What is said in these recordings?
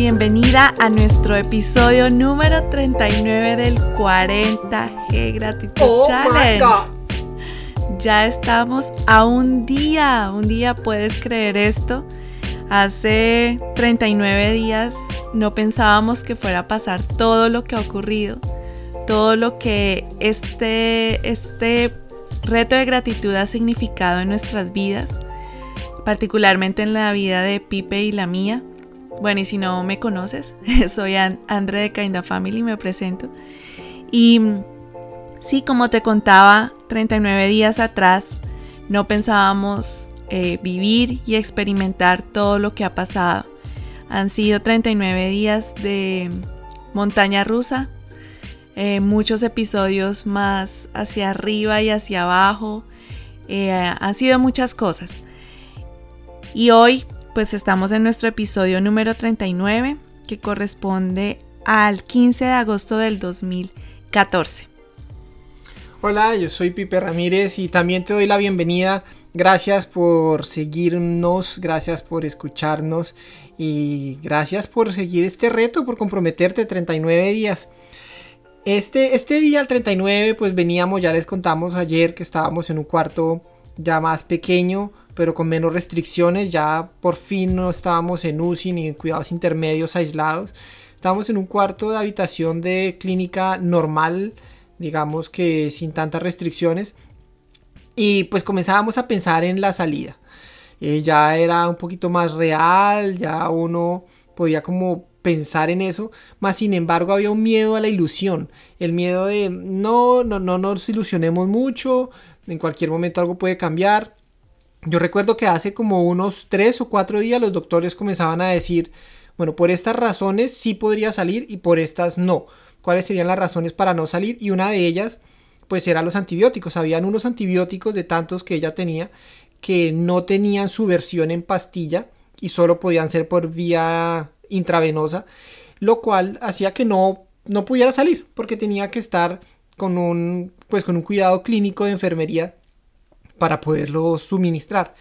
bienvenida a nuestro episodio número 39 del 40G Gratitud Oh Challenge. Ya estamos a un día, un día, ¿puedes creer esto? Hace 39 días no pensábamos que fuera a pasar todo lo que ha ocurrido, todo lo que este, este reto de gratitud ha significado en nuestras vidas, particularmente en la vida de Pipe y la mía. Bueno, y si no me conoces, soy An- Andre de Kinda Family, me presento. Y sí, como te contaba, 39 días atrás no pensábamos eh, vivir y experimentar todo lo que ha pasado. Han sido 39 días de montaña rusa, eh, muchos episodios más hacia arriba y hacia abajo. eh, han sido muchas cosas. Y hoy pues estamos en nuestro episodio número 39 que corresponde al 15 de agosto del 2014. Hola, yo soy Pipe Ramírez y también te doy la bienvenida. Gracias por seguirnos, gracias por escucharnos y gracias por seguir este reto, por comprometerte 39 días. Este, este día, el 39, pues veníamos, ya les contamos ayer que estábamos en un cuarto ya más pequeño, pero con menos restricciones. Ya por fin no estábamos en UCI ni en cuidados intermedios aislados. Estábamos en un cuarto de habitación de clínica normal, digamos que sin tantas restricciones. Y pues comenzábamos a pensar en la salida. Eh, ya era un poquito más real, ya uno podía como pensar en eso, más sin embargo había un miedo a la ilusión, el miedo de no, no, no nos ilusionemos mucho, en cualquier momento algo puede cambiar. Yo recuerdo que hace como unos tres o cuatro días los doctores comenzaban a decir, bueno, por estas razones sí podría salir y por estas no. ¿Cuáles serían las razones para no salir? Y una de ellas, pues eran los antibióticos. Habían unos antibióticos de tantos que ella tenía que no tenían su versión en pastilla y solo podían ser por vía intravenosa, lo cual hacía que no, no pudiera salir porque tenía que estar con un, pues con un cuidado clínico de enfermería para poderlo suministrar.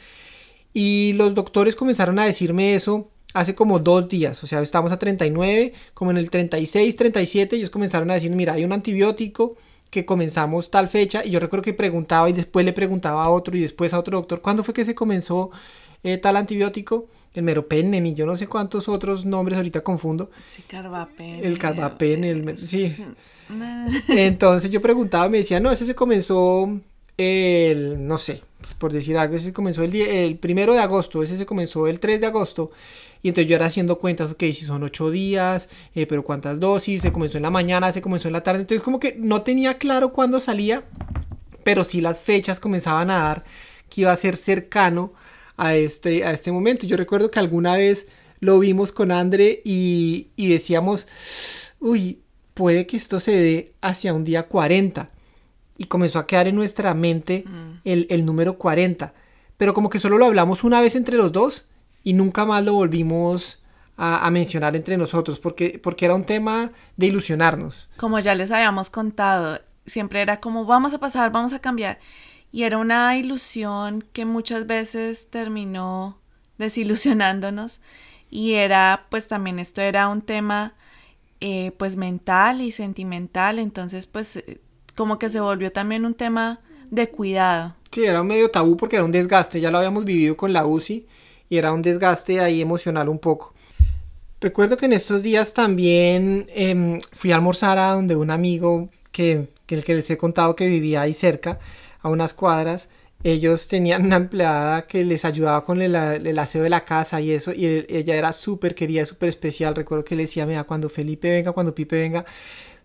Y los doctores comenzaron a decirme eso hace como dos días, o sea, estamos a 39, como en el 36, 37, ellos comenzaron a decir, mira, hay un antibiótico que comenzamos tal fecha, y yo recuerdo que preguntaba y después le preguntaba a otro y después a otro doctor, ¿cuándo fue que se comenzó eh, tal antibiótico? El meropenem y yo no sé cuántos otros nombres ahorita confundo. Sí, carbapen. El carbapen, el sí. Entonces yo preguntaba, me decía, no, ese se comenzó el, no sé, pues, por decir algo, ese comenzó el, el primero de agosto, ese se comenzó el 3 de agosto. Y entonces yo era haciendo cuentas, ok, si son 8 días, eh, pero cuántas dosis, se comenzó en la mañana, se comenzó en la tarde. Entonces como que no tenía claro cuándo salía, pero sí las fechas comenzaban a dar que iba a ser cercano a este, a este momento. Yo recuerdo que alguna vez lo vimos con Andre y, y decíamos, uy, puede que esto se dé hacia un día 40. Y comenzó a quedar en nuestra mente el, el número 40. Pero como que solo lo hablamos una vez entre los dos y nunca más lo volvimos a, a mencionar entre nosotros porque, porque era un tema de ilusionarnos. Como ya les habíamos contado, siempre era como vamos a pasar, vamos a cambiar. Y era una ilusión que muchas veces terminó desilusionándonos. Y era, pues también esto era un tema, eh, pues mental y sentimental. Entonces, pues eh, como que se volvió también un tema de cuidado. Sí, era un medio tabú porque era un desgaste, ya lo habíamos vivido con la UCI y era un desgaste ahí emocional un poco. Recuerdo que en estos días también em, fui a almorzar a donde un amigo que, que el que les he contado que vivía ahí cerca, a unas cuadras. Ellos tenían una empleada que les ayudaba con el, el aseo de la casa y eso, y él- ella era súper querida, súper especial. Recuerdo que le decía, mira, cuando Felipe venga, cuando Pipe venga,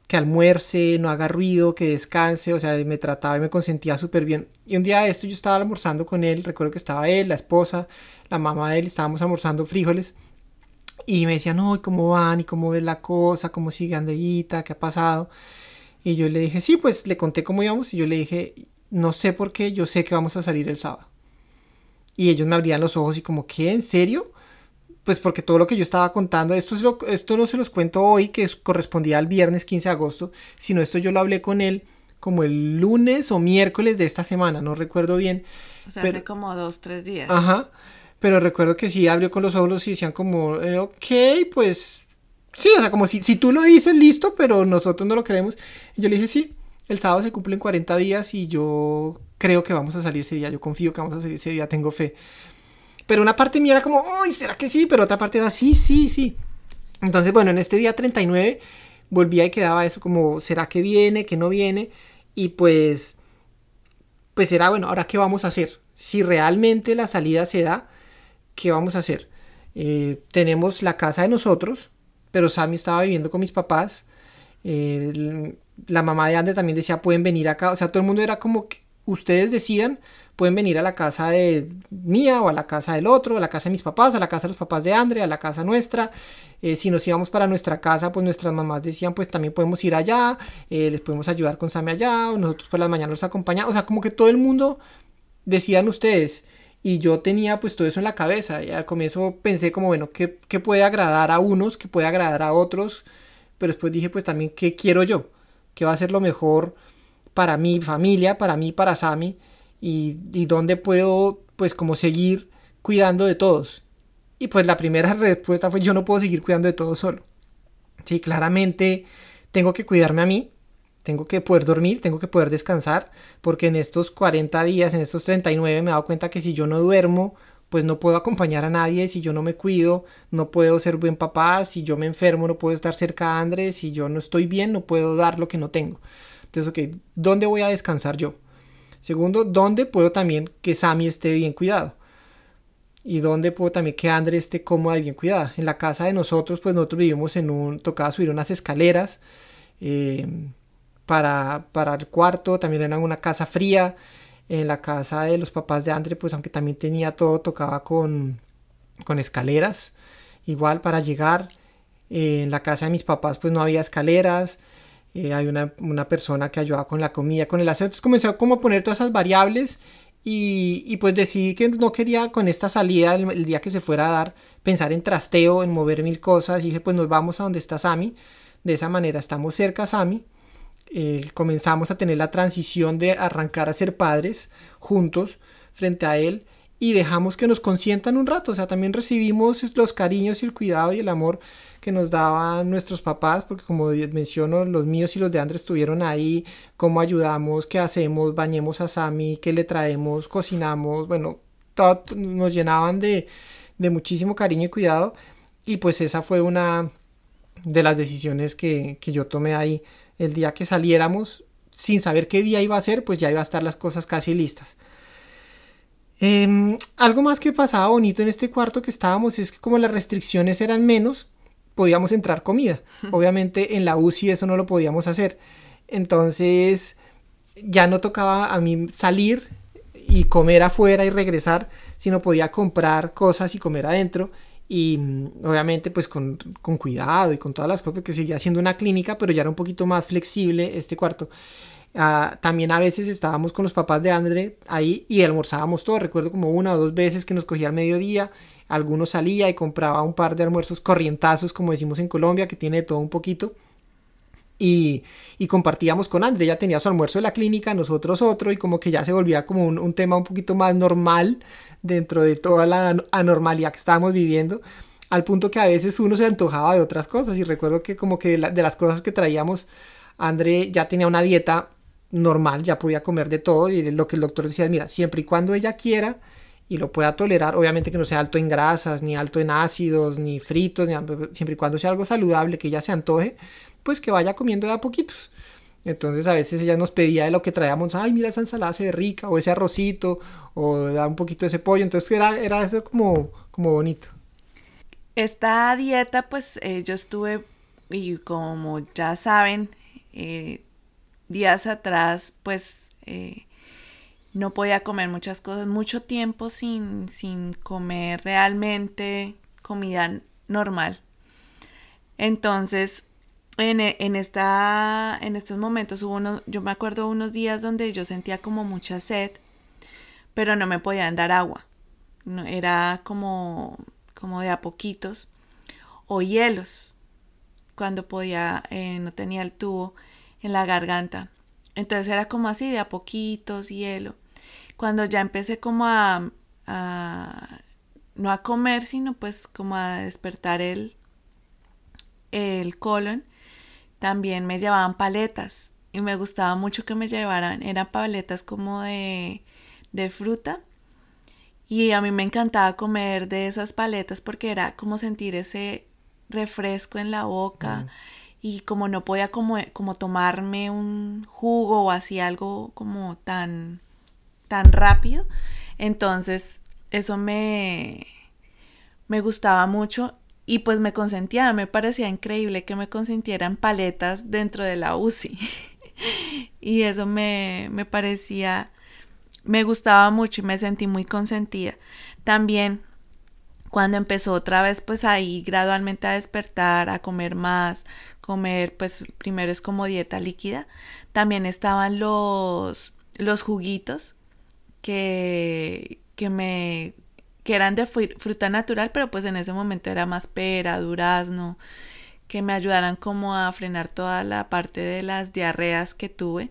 que almuerce, no haga ruido, que descanse, o sea, me trataba y me consentía súper bien. Y un día de esto yo estaba almorzando con él, recuerdo que estaba él, la esposa, la mamá de él, estábamos almorzando frijoles. Y me decían, no, ¿y cómo van? ¿Y cómo ves la cosa? ¿Cómo sigue Andreita? ¿Qué ha pasado? Y yo le dije, sí, pues le conté cómo íbamos y yo le dije, no sé por qué, yo sé que vamos a salir el sábado. Y ellos me abrían los ojos y como, ¿qué? ¿En serio? Pues porque todo lo que yo estaba contando, esto, es lo- esto no se los cuento hoy, que es- correspondía al viernes 15 de agosto, sino esto yo lo hablé con él como el lunes o miércoles de esta semana, no recuerdo bien. O sea, Pero- hace como dos, tres días. Ajá. Pero recuerdo que sí abrió con los ojos y decían como, eh, ok, pues sí, o sea, como si, si tú lo dices, listo, pero nosotros no lo creemos. Y yo le dije, sí, el sábado se cumplen 40 días y yo creo que vamos a salir ese día, yo confío que vamos a salir ese día, tengo fe. Pero una parte mía era como, uy, ¿será que sí? Pero otra parte era, sí, sí, sí. Entonces, bueno, en este día 39 volvía y quedaba eso como, ¿será que viene, que no viene? Y pues, pues era, bueno, ahora qué vamos a hacer? Si realmente la salida se da, ¿qué vamos a hacer? Eh, tenemos la casa de nosotros, pero Sammy estaba viviendo con mis papás. Eh, la mamá de Ande también decía, pueden venir acá. O sea, todo el mundo era como que ustedes decían, pueden venir a la casa de mía o a la casa del otro, a la casa de mis papás, a la casa de los papás de Andre, a la casa nuestra. Eh, si nos íbamos para nuestra casa, pues nuestras mamás decían, pues también podemos ir allá, eh, les podemos ayudar con Sammy allá, o nosotros por las mañanas los acompañamos. O sea, como que todo el mundo decían ustedes. Y yo tenía pues todo eso en la cabeza. Y al comienzo pensé como, bueno, ¿qué, qué puede agradar a unos? ¿Qué puede agradar a otros? Pero después dije pues también, ¿qué quiero yo? ¿Qué va a ser lo mejor para mi familia, para mí, para Sammy? Y, dónde puedo pues como seguir cuidando de todos. Y pues la primera respuesta fue yo no puedo seguir cuidando de todos solo. Sí, claramente tengo que cuidarme a mí, tengo que poder dormir, tengo que poder descansar, porque en estos 40 días, en estos 39 me he dado cuenta que si yo no duermo, pues no puedo acompañar a nadie, si yo no me cuido, no puedo ser buen papá, si yo me enfermo, no puedo estar cerca de Andrés, si yo no estoy bien, no puedo dar lo que no tengo. Entonces, ok, ¿dónde voy a descansar yo? Segundo, ¿dónde puedo también que Sammy esté bien cuidado? Y dónde puedo también que Andrés esté cómoda y bien cuidada. En la casa de nosotros, pues nosotros vivimos en un, tocaba subir unas escaleras. Eh, para, para el cuarto, también era una casa fría. En la casa de los papás de Andre, pues aunque también tenía todo, tocaba con, con escaleras. Igual para llegar. Eh, en la casa de mis papás, pues no había escaleras. Eh, hay una, una, persona que ayudaba con la comida, con el aseo. Entonces comencé a como poner todas esas variables. Y, y, pues decidí que no quería con esta salida, el, día que se fuera a dar, pensar en trasteo, en mover mil cosas. Y dije, pues nos vamos a donde está Sammy. De esa manera estamos cerca a Sammy eh, comenzamos a tener la transición de arrancar a ser padres juntos frente a él y dejamos que nos consientan un rato, o sea, también recibimos los cariños y el cuidado y el amor que nos daban nuestros papás, porque como menciono, los míos y los de Andrés estuvieron ahí, cómo ayudamos, qué hacemos, bañemos a Sammy, qué le traemos, cocinamos, bueno, todo, nos llenaban de, de muchísimo cariño y cuidado, y pues esa fue una de las decisiones que, que yo tomé ahí el día que saliéramos, sin saber qué día iba a ser, pues ya iba a estar las cosas casi listas. Em, algo más que pasaba bonito en este cuarto que estábamos es que como las restricciones eran menos, podíamos entrar comida. Obviamente en la UCI eso no lo podíamos hacer. Entonces ya no tocaba a mí salir y comer afuera y regresar, sino podía comprar cosas y comer adentro y mm, obviamente pues con, con, cuidado y con todas las cosas que seguía siendo una clínica pero ya era un poquito más flexible este cuarto uh, también a veces estábamos con los papás de André ahí y almorzábamos todo. Recuerdo como una o dos veces que nos cogía al mediodía. Algunos salía y compraba un par de almuerzos corrientazos como decimos en Colombia que tiene todo un poquito. Y, compartíamos con André, ya tenía su almuerzo de la clínica, nosotros otro, y como que ya se volvía como un, tema un poquito más normal dentro de toda la anormalidad que estábamos viviendo, al punto que a veces uno se antojaba de otras cosas, y recuerdo que como que de, de las cosas que traíamos, André ya tenía una dieta normal, ya podía comer de todo, y lo que el doctor decía, mira, siempre y cuando ella quiera, y lo pueda tolerar, obviamente que no sea alto en grasas, ni alto en ácidos, ni fritos, ni, siempre y cuando sea algo saludable, que ella se antoje, pues que vaya comiendo de a poquitos. Entonces a veces ella nos pedía de lo que traíamos, ay, mira esa ensalada se ve rica, o ese arrocito, o da un poquito de ese pollo. Entonces era, era eso como, como bonito. Esta dieta, pues eh, yo estuve, y como ya saben, eh, días atrás, pues eh, no podía comer muchas cosas, mucho tiempo sin, sin comer realmente comida normal. Entonces, en, en, esta, en estos momentos hubo unos, yo me acuerdo unos días donde yo sentía como mucha sed, pero no me podían dar agua. No, era como, como de a poquitos. O hielos, cuando podía, eh, no tenía el tubo en la garganta. Entonces era como así, de a poquitos, hielo. Cuando ya empecé como a, a no a comer, sino pues como a despertar el, el colon, también me llevaban paletas y me gustaba mucho que me llevaran, eran paletas como de, de fruta y a mí me encantaba comer de esas paletas porque era como sentir ese refresco en la boca. Y como no podía como, como tomarme un jugo o así algo como tan, tan rápido, entonces eso me, me gustaba mucho y pues me consentía, me parecía increíble que me consintieran paletas dentro de la UCI. y eso me, me parecía, me gustaba mucho y me sentí muy consentida. También cuando empezó otra vez pues ahí gradualmente a despertar, a comer más, comer pues primero es como dieta líquida, también estaban los, los juguitos que, que me que eran de fruta natural, pero pues en ese momento era más pera, durazno, que me ayudaran como a frenar toda la parte de las diarreas que tuve.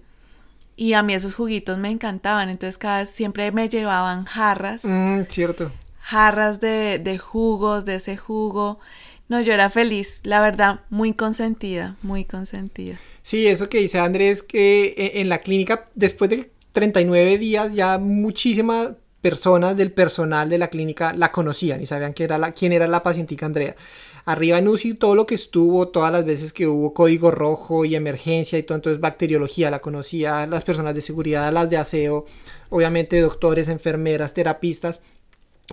Y a mí esos juguitos me encantaban, entonces cada vez siempre me llevaban jarras. Mm, cierto. Jarras de, de jugos, de ese jugo. No, yo era feliz, la verdad, muy consentida, muy consentida. Sí, eso que dice Andrés, que e, en la clínica, después de 39 días, ya muchísimas personas del personal de la clínica la conocían y sabían era la, quién era la pacientica Andrea. Arriba en UCI todo lo que estuvo, todas las veces que hubo código rojo y emergencia y todo, entonces bacteriología la conocía, las personas de seguridad, las de aseo, obviamente doctores, enfermeras, terapistas,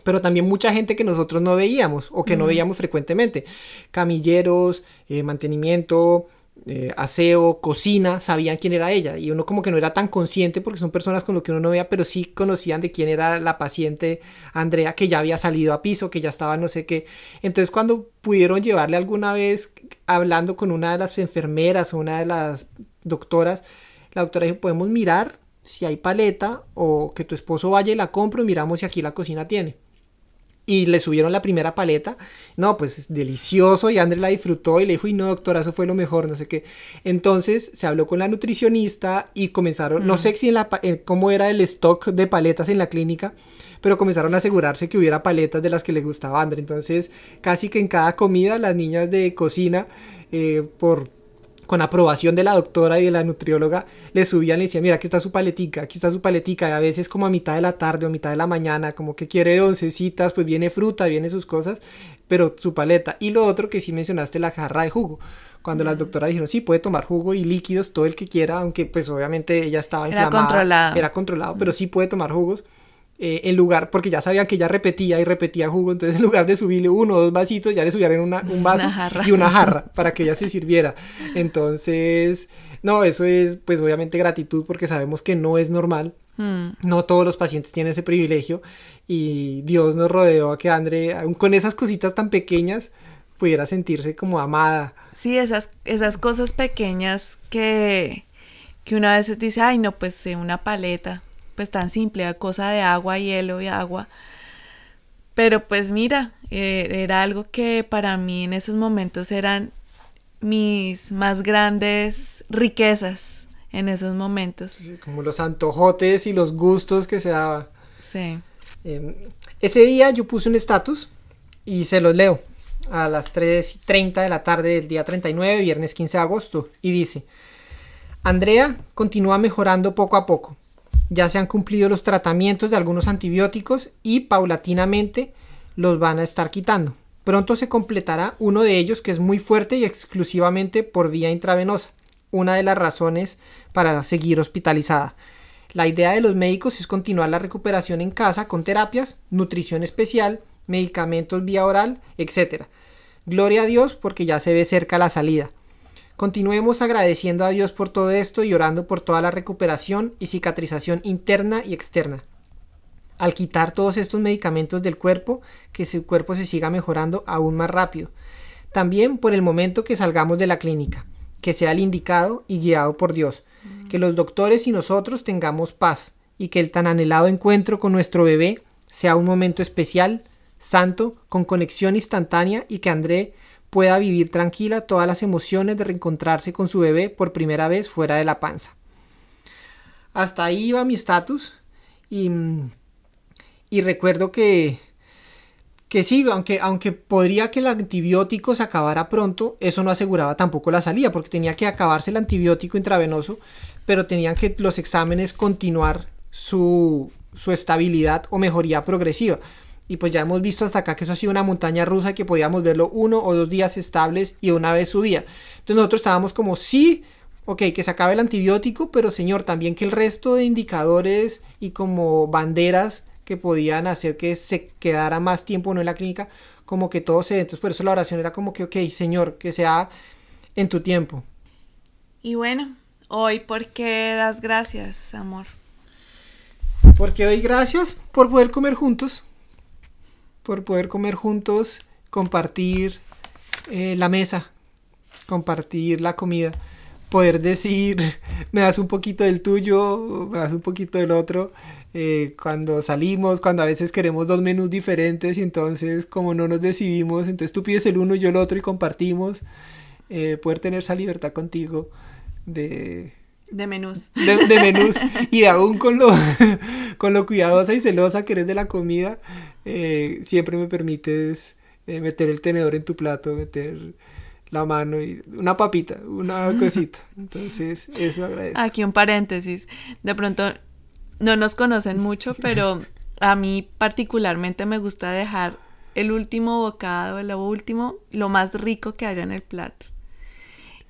pero también mucha gente que nosotros no veíamos o que no veíamos frecuentemente, camilleros, eh, mantenimiento, eh, aseo, cocina, sabían quién era ella. Y uno como que no era tan consciente porque son personas con lo que uno no veía, pero sí conocían de quién era la paciente Andrea que ya había salido a piso, que ya estaba no sé qué. Entonces cuando pudieron llevarle alguna vez hablando con una de las enfermeras o una de las doctoras, la doctora dijo, podemos mirar si hay paleta o que tu esposo vaya y la compre y miramos si aquí la cocina tiene y le subieron la primera paleta. No, pues delicioso y André la disfrutó y le dijo, y no, doctora, eso fue lo mejor, no sé qué. Entonces se habló con la nutricionista y comenzaron, no mm. sé si en la, cómo era el stock de paletas en la clínica, pero comenzaron a asegurarse que hubiera paletas de las que le gustaba a André. Entonces casi que en cada comida las niñas de cocina, eh, por con aprobación de la doctora y de la nutrióloga, le subían y le decían, mira, aquí está su paletica, aquí está su paletica, y a veces como a mitad de la tarde o mitad de la mañana, como que quiere oncecitas, pues viene fruta, viene sus cosas, pero su paleta. Y lo otro que sí mencionaste, la jarra de jugo cuando las doctoras dijeron, sí, puede tomar jugo y líquidos todo el que quiera, aunque pues obviamente ella estaba inflamada. Era controlado. Era controlado, pero sí puede tomar jugos. Eh, en lugar, porque ya sabían que ya repetía y repetía jugo, entonces en lugar de subirle uno o dos vasitos, ya le una, un vaso y una jarra para que ella se sirviera. Entonces, no, eso es pues obviamente gratitud porque sabemos que no es normal. Hmm. No todos los pacientes tienen ese privilegio y Dios nos rodeó a que André, con esas cositas tan pequeñas, pudiera sentirse como amada. Sí, esas, esas cosas pequeñas que, que una vez dice, ay, no, pues una paleta, pues tan simple, cosa de agua, hielo y agua. Pero pues mira, eh, era algo que para mí en esos momentos eran mis más grandes riquezas en esos momentos. como los antojotes y los gustos que se daba. Sí. Em, ese día yo puse un estatus y se los leo a las 3.30 de la tarde del día 39, viernes 15 de agosto, y dice, Andrea continúa mejorando poco a poco ya se han cumplido los tratamientos de algunos antibióticos y paulatinamente los van a estar quitando. Pronto se completará uno de ellos que es muy fuerte y exclusivamente por vía intravenosa, una de las razones para seguir hospitalizada. La idea de los médicos es continuar la recuperación en casa con terapias, nutrición especial, medicamentos vía oral, etc. Gloria a Dios porque ya se ve cerca la salida. Continuemos agradeciendo a Dios por todo esto y orando por toda la recuperación y cicatrización interna y externa. Al quitar todos estos medicamentos del cuerpo, que su cuerpo se siga mejorando aún más rápido. También por el momento que salgamos de la clínica, que sea el indicado y guiado por Dios. Que los doctores y nosotros tengamos paz y que el tan anhelado encuentro con nuestro bebé sea un momento especial, santo, con conexión instantánea y que André pueda vivir tranquila todas las emociones de reencontrarse con su bebé por primera vez fuera de la panza. Hasta ahí iba mi estatus y, y recuerdo que que sí, aunque, aunque podría que el antibiótico se acabara pronto, eso no aseguraba tampoco la salida, porque tenía que acabarse el antibiótico intravenoso, pero tenían que los exámenes continuar su, su estabilidad o mejoría progresiva. Y pues ya hemos visto hasta acá que eso ha sido una montaña rusa que podíamos verlo uno o dos días estables y una vez subía. Entonces nosotros estábamos como, sí, ok, que se acabe el antibiótico, pero señor, también que el resto de indicadores y como banderas que podían hacer que se quedara más tiempo no en la clínica, como que todo se... Entonces por eso la oración era como que, ok, Señor, que sea en tu tiempo. Y bueno, hoy, ¿por qué das gracias, amor? Porque doy gracias por poder comer juntos, por poder comer juntos, compartir eh, la mesa, compartir la comida, poder decir, me das un poquito del tuyo, me das un poquito del otro, eh, cuando salimos, cuando a veces queremos dos menús diferentes y entonces como no nos decidimos, entonces tú pides el uno y yo el otro y compartimos, eh, poder tener esa libertad contigo de... De menús. De, menús y aún con lo, con lo cuidadosa y celosa que eres de la comida, eh, siempre me permites meter el tenedor en tu plato, meter la mano y una papita, una cosita. Entonces, eso agradezco. Aquí un paréntesis. De pronto no nos conocen mucho, pero a mí particularmente me gusta dejar el último bocado, lo último, lo más rico que haya en el plato.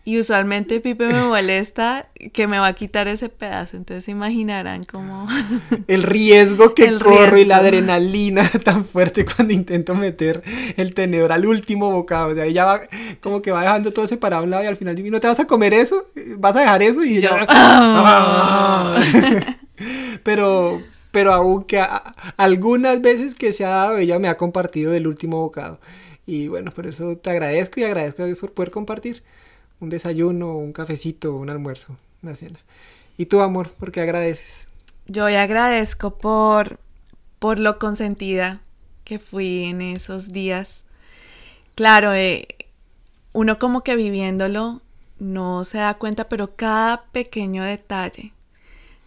Y usualmente Pipe me molesta que me va a quitar ese pedazo, entonces se imaginarán como... El riesgo que corro y la adrenalina tan fuerte cuando intento meter el tenedor al último bocado, o sea, ella va como que va dejando todo separado a un lado y al final ¿no te vas a comer eso? ¿Vas a dejar eso? Y yo... pero, pero aunque algunas veces que se ha dado, ella me ha compartido del último bocado. Y bueno, por eso te agradezco y agradezco por poder compartir un desayuno, un cafecito, un almuerzo, una cena. ¿Y tú, amor, por qué agradeces? Yo agradezco por, por lo consentida que fui en esos días. Claro, eh, uno como que viviéndolo no se da cuenta, pero cada pequeño detalle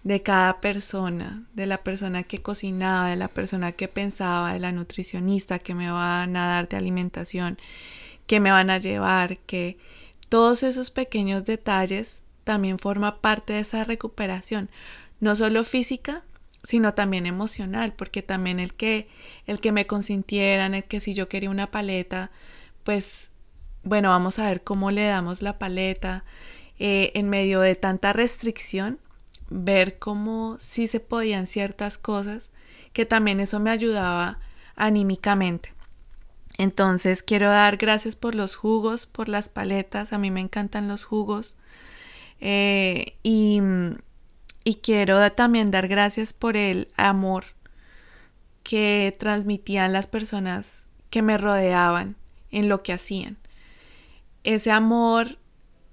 de cada persona, de la persona que cocinaba, de la persona que pensaba, de la nutricionista que me van a dar de alimentación, que me van a llevar, que todos esos pequeños detalles también forma parte de esa recuperación, no solo física, sino también emocional, porque también el que el que me consintieran, el que si yo quería una paleta, pues bueno, vamos a ver cómo le damos la paleta eh, en medio de tanta restricción ver cómo sí se podían ciertas cosas, que también eso me ayudaba anímicamente. Entonces quiero dar gracias por los jugos, por las paletas, a mí me encantan los jugos. Eh, y, y quiero también dar gracias por el amor que transmitían las personas que me rodeaban en lo que hacían. Ese amor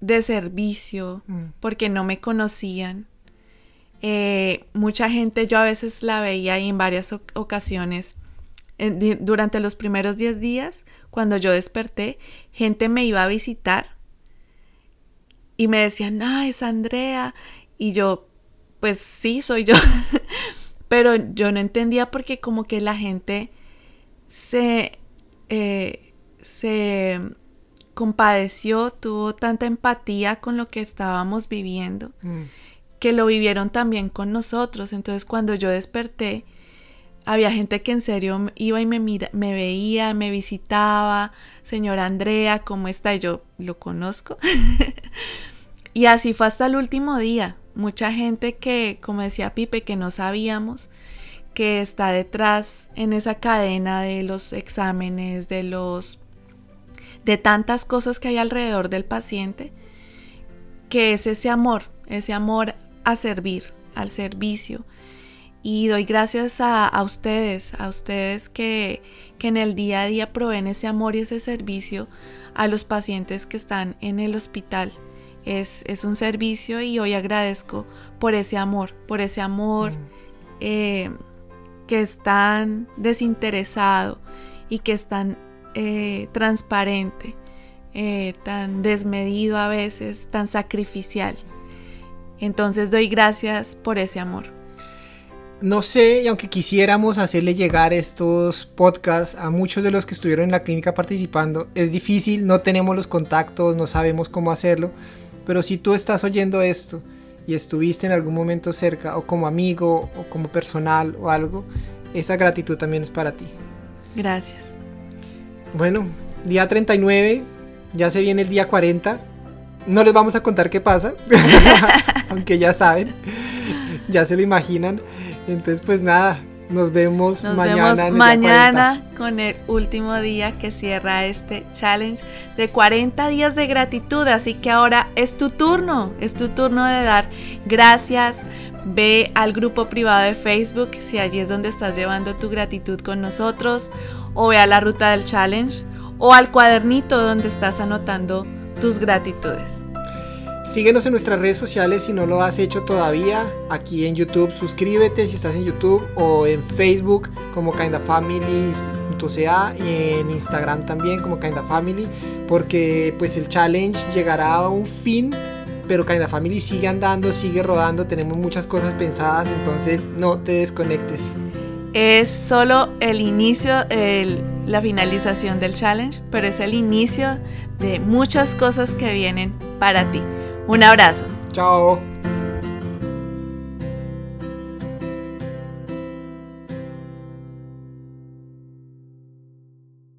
de servicio, mm. porque no me conocían, eh, mucha gente yo a veces la veía y en varias ocasiones durante los primeros 10 días, cuando yo desperté, gente me iba a visitar y me decían, ah, es Andrea. Y yo, pues sí, soy yo. Pero yo no entendía porque como que la gente se, eh, se compadeció, tuvo tanta empatía con lo que estábamos viviendo. Mm que lo vivieron también con nosotros. Entonces cuando yo desperté, había gente que en serio iba y me, me veía, me visitaba, señora Andrea, ¿cómo está? Y yo lo conozco. y así fue hasta el último día. Mucha gente que, como decía Pipe, que no sabíamos, que está detrás en esa cadena de los exámenes, de los de tantas cosas que hay alrededor del paciente, que es ese amor, ese amor a servir, al servicio. Y doy gracias a, ustedes, a ustedes que, que, en el día a día proveen ese amor y ese servicio a los pacientes que están en el hospital. Es, es un servicio y hoy agradezco por ese amor, por ese amor mm. eh, que es tan desinteresado y que es tan eh, transparente, eh, tan desmedido a veces, tan sacrificial. Entonces doy gracias por ese amor. No sé, y aunque quisiéramos hacerle llegar estos podcasts a muchos de los que estuvieron en la clínica participando, es difícil, no tenemos los contactos, no sabemos cómo hacerlo, pero si tú estás oyendo esto y estuviste en algún momento cerca, o como amigo, o como personal, o algo, esa gratitud también es para ti. Gracias. Bueno, día 39, ya se viene el día 40. No les vamos a contar qué pasa, aunque ya saben, ya se lo imaginan. Entonces, pues nada, nos vemos Nos mañana. vemos mañana con el último día que cierra este challenge de 40 días de gratitud. Así que ahora es tu turno, es tu turno de dar gracias. Ve al grupo privado de Facebook si allí es donde estás llevando tu gratitud con nosotros. O ve a la ruta del challenge. O al cuadernito donde estás anotando tus gratitudes. Síguenos en nuestras redes sociales si no lo has hecho todavía. Aquí en YouTube, suscríbete si estás en YouTube o en Facebook como kindafamily.ca y en Instagram también como kindafamily porque pues el challenge llegará a un fin, pero Kinda Family sigue andando, sigue rodando, tenemos muchas cosas pensadas, entonces no te desconectes. Es solo el inicio, la finalización del challenge, pero es el inicio de muchas cosas que vienen para ti. Un abrazo. Chao.